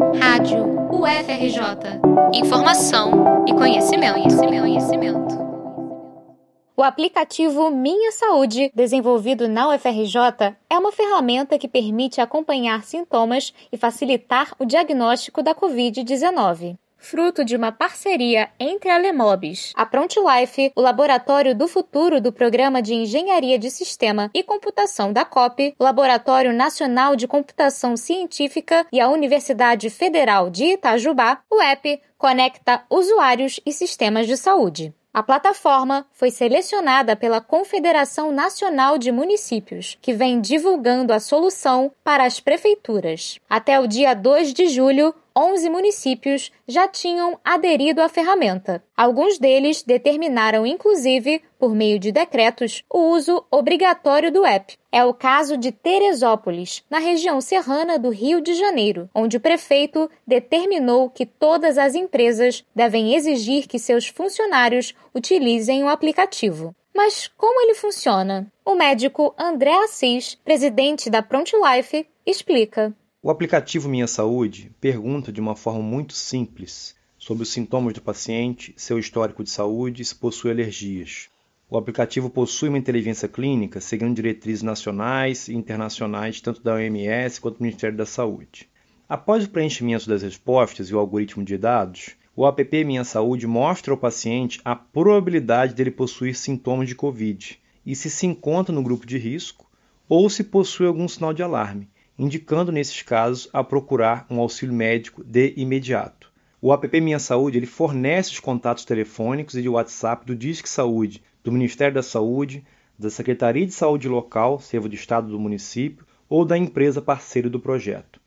Rádio UFRJ. Informação e conhecimento, conhecimento, conhecimento. O aplicativo Minha Saúde, desenvolvido na UFRJ, é uma ferramenta que permite acompanhar sintomas e facilitar o diagnóstico da Covid-19 fruto de uma parceria entre a Lemobis, a ProntLife, o Laboratório do Futuro do Programa de Engenharia de Sistema e Computação da COP, o Laboratório Nacional de Computação Científica e a Universidade Federal de Itajubá, o app conecta usuários e sistemas de saúde. A plataforma foi selecionada pela Confederação Nacional de Municípios, que vem divulgando a solução para as prefeituras. Até o dia 2 de julho, 11 municípios já tinham aderido à ferramenta. Alguns deles determinaram, inclusive, por meio de decretos, o uso obrigatório do app. É o caso de Teresópolis, na região serrana do Rio de Janeiro, onde o prefeito determinou que todas as empresas devem exigir que seus funcionários utilizem o aplicativo. Mas como ele funciona? O médico André Assis, presidente da ProntLife, explica. O aplicativo Minha Saúde pergunta de uma forma muito simples sobre os sintomas do paciente, seu histórico de saúde e se possui alergias. O aplicativo possui uma inteligência clínica seguindo diretrizes nacionais e internacionais tanto da OMS quanto do Ministério da Saúde. Após o preenchimento das respostas e o algoritmo de dados, o app Minha Saúde mostra ao paciente a probabilidade dele possuir sintomas de Covid e se se encontra no grupo de risco ou se possui algum sinal de alarme indicando nesses casos a procurar um auxílio médico de imediato. O app Minha Saúde ele fornece os contatos telefônicos e de WhatsApp do Disque Saúde, do Ministério da Saúde, da Secretaria de Saúde Local, seja do Estado do município, ou da empresa parceira do projeto.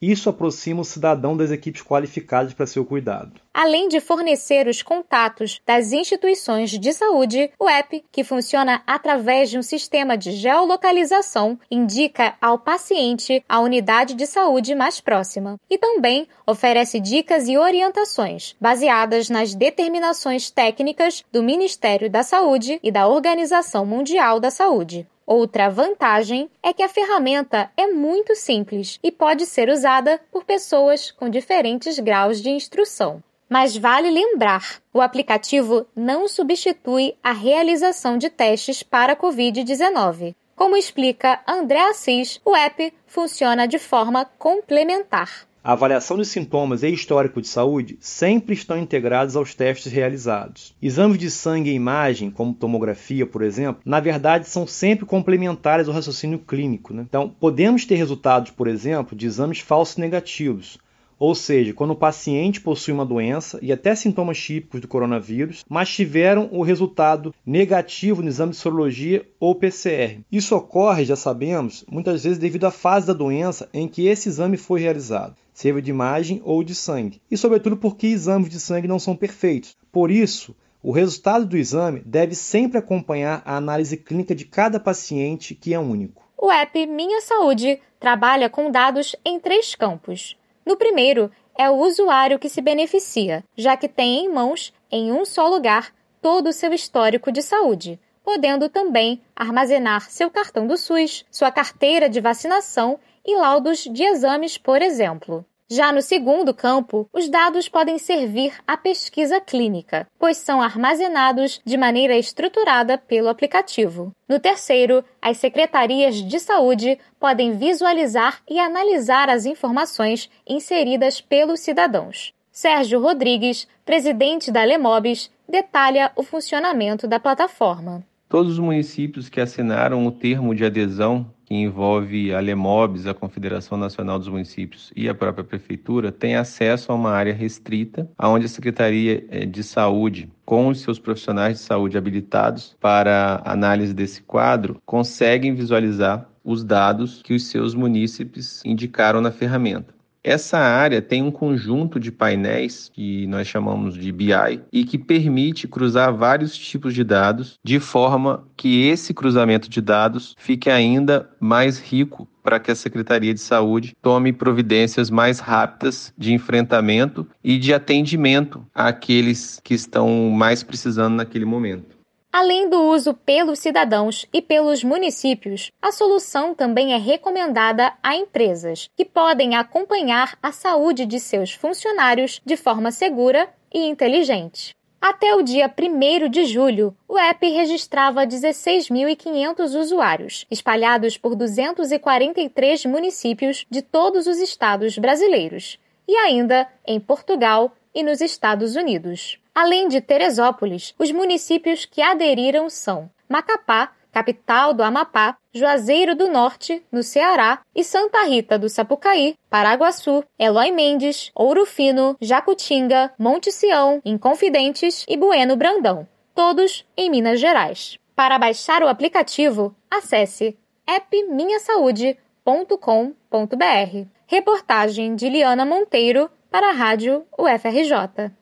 Isso aproxima o cidadão das equipes qualificadas para seu cuidado. Além de fornecer os contatos das instituições de saúde, o app, que funciona através de um sistema de geolocalização, indica ao paciente a unidade de saúde mais próxima e também oferece dicas e orientações baseadas nas determinações técnicas do Ministério da Saúde e da Organização Mundial da Saúde. Outra vantagem é que a ferramenta é muito simples e pode ser usada por pessoas com diferentes graus de instrução. Mas vale lembrar, o aplicativo não substitui a realização de testes para a Covid-19. Como explica André Assis, o app funciona de forma complementar. A avaliação dos sintomas e histórico de saúde sempre estão integrados aos testes realizados. Exames de sangue e imagem, como tomografia, por exemplo, na verdade são sempre complementares ao raciocínio clínico. Né? Então, podemos ter resultados, por exemplo, de exames falsos negativos, ou seja, quando o paciente possui uma doença e até sintomas típicos do coronavírus, mas tiveram o resultado negativo no exame de sorologia ou PCR. Isso ocorre, já sabemos, muitas vezes devido à fase da doença em que esse exame foi realizado, seja de imagem ou de sangue, e sobretudo porque exames de sangue não são perfeitos. Por isso, o resultado do exame deve sempre acompanhar a análise clínica de cada paciente, que é único. O app Minha Saúde trabalha com dados em três campos no primeiro, é o usuário que se beneficia, já que tem em mãos, em um só lugar, todo o seu histórico de saúde, podendo também armazenar seu cartão do SUS, sua carteira de vacinação e laudos de exames, por exemplo. Já no segundo campo, os dados podem servir à pesquisa clínica, pois são armazenados de maneira estruturada pelo aplicativo. No terceiro, as secretarias de saúde podem visualizar e analisar as informações inseridas pelos cidadãos. Sérgio Rodrigues, presidente da Lemobis, detalha o funcionamento da plataforma. Todos os municípios que assinaram o termo de adesão que envolve a LEMOBS, a Confederação Nacional dos Municípios e a própria Prefeitura, têm acesso a uma área restrita, onde a Secretaria eh, de Saúde, com os seus profissionais de saúde habilitados para análise desse quadro, conseguem visualizar os dados que os seus munícipes indicaram na ferramenta. Essa área tem um conjunto de painéis que nós chamamos de BI e que permite cruzar vários tipos de dados de forma que esse cruzamento de dados fique ainda mais rico para que a Secretaria de Saúde tome providências mais rápidas de enfrentamento e de atendimento àqueles que estão mais precisando naquele momento. Além do uso pelos cidadãos e pelos municípios, a solução também é recomendada a empresas, que podem acompanhar a saúde de seus funcionários de forma segura e inteligente. Até o dia 1 de julho, o app registrava 16.500 usuários, espalhados por 243 municípios de todos os estados brasileiros, e ainda em Portugal e nos Estados Unidos. Além de Teresópolis, os municípios que aderiram são Macapá, capital do Amapá, Juazeiro do Norte, no Ceará, e Santa Rita do Sapucaí, Paraguaçu, Eloy Mendes, Ouro Fino, Jacutinga, Monte Sião, Inconfidentes e Bueno Brandão, todos em Minas Gerais. Para baixar o aplicativo, acesse appminhasaude.com.br. Reportagem de Liana Monteiro para a Rádio UFRJ.